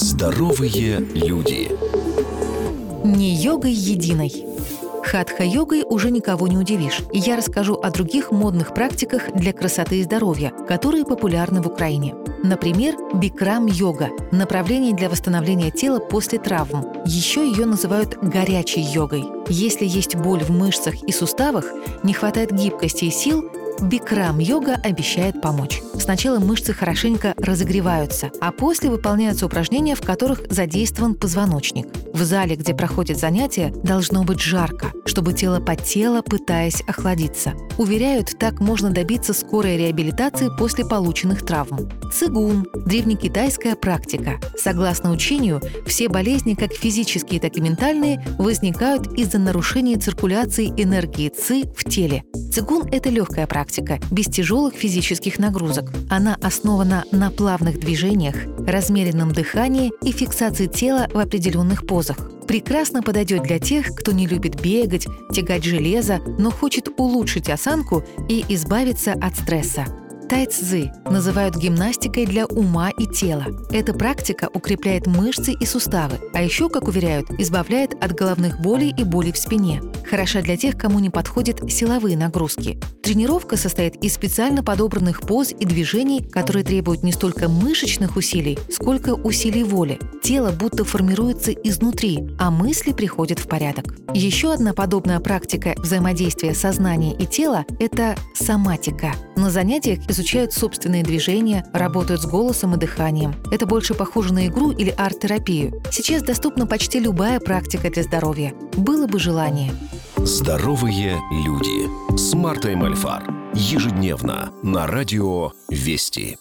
Здоровые люди. Не йогой единой. Хатха-йогой уже никого не удивишь, и я расскажу о других модных практиках для красоты и здоровья, которые популярны в Украине. Например, бикрам-йога – направление для восстановления тела после травм. Еще ее называют горячей йогой. Если есть боль в мышцах и суставах, не хватает гибкости и сил, Бикрам-йога обещает помочь. Сначала мышцы хорошенько разогреваются, а после выполняются упражнения, в которых задействован позвоночник. В зале, где проходят занятия, должно быть жарко, чтобы тело потело, пытаясь охладиться. Уверяют, так можно добиться скорой реабилитации после полученных травм. Цигун – древнекитайская практика. Согласно учению, все болезни, как физические, так и ментальные, возникают из-за нарушения циркуляции энергии ЦИ в теле. Цигун – это легкая практика, без тяжелых физических нагрузок. Она основана на плавных движениях, размеренном дыхании и фиксации тела в определенных позах. Прекрасно подойдет для тех, кто не любит бегать, тягать железо, но хочет улучшить осанку и избавиться от стресса. Тайцзы называют гимнастикой для ума и тела. Эта практика укрепляет мышцы и суставы, а еще, как уверяют, избавляет от головных болей и болей в спине. Хороша для тех, кому не подходят силовые нагрузки. Тренировка состоит из специально подобранных поз и движений, которые требуют не столько мышечных усилий, сколько усилий воли. Тело будто формируется изнутри, а мысли приходят в порядок. Еще одна подобная практика взаимодействия сознания и тела – это соматика. На занятиях изучают собственные движения, работают с голосом и дыханием. Это больше похоже на игру или арт-терапию. Сейчас доступна почти любая практика для здоровья. Было бы желание. Здоровые люди с Мартой Мальфар. Ежедневно на радио «Вести».